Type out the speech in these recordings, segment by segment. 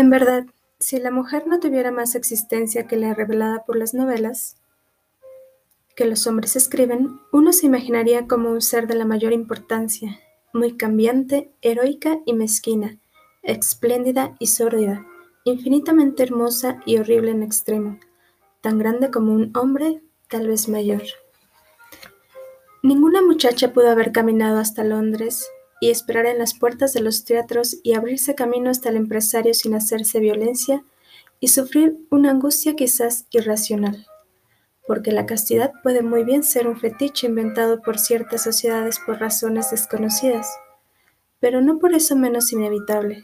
En verdad, si la mujer no tuviera más existencia que la revelada por las novelas que los hombres escriben, uno se imaginaría como un ser de la mayor importancia, muy cambiante, heroica y mezquina, espléndida y sórdida, infinitamente hermosa y horrible en extremo, tan grande como un hombre, tal vez mayor. Ninguna muchacha pudo haber caminado hasta Londres y esperar en las puertas de los teatros y abrirse camino hasta el empresario sin hacerse violencia y sufrir una angustia quizás irracional, porque la castidad puede muy bien ser un fetiche inventado por ciertas sociedades por razones desconocidas, pero no por eso menos inevitable.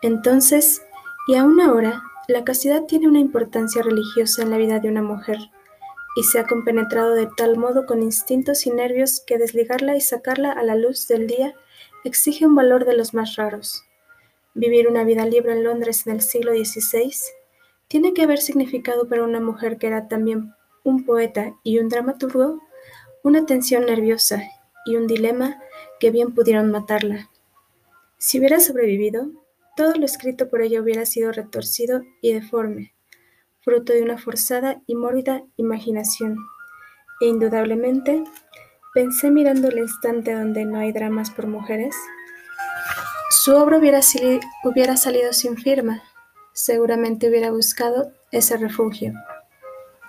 Entonces, y aún ahora, la castidad tiene una importancia religiosa en la vida de una mujer, y se ha compenetrado de tal modo con instintos y nervios que desligarla y sacarla a la luz del día exige un valor de los más raros. Vivir una vida libre en Londres en el siglo XVI tiene que haber significado para una mujer que era también un poeta y un dramaturgo una tensión nerviosa y un dilema que bien pudieron matarla. Si hubiera sobrevivido, todo lo escrito por ella hubiera sido retorcido y deforme, fruto de una forzada y mórbida imaginación, e indudablemente Pensé mirando el instante donde no hay dramas por mujeres. Su obra hubiera, hubiera salido sin firma. Seguramente hubiera buscado ese refugio.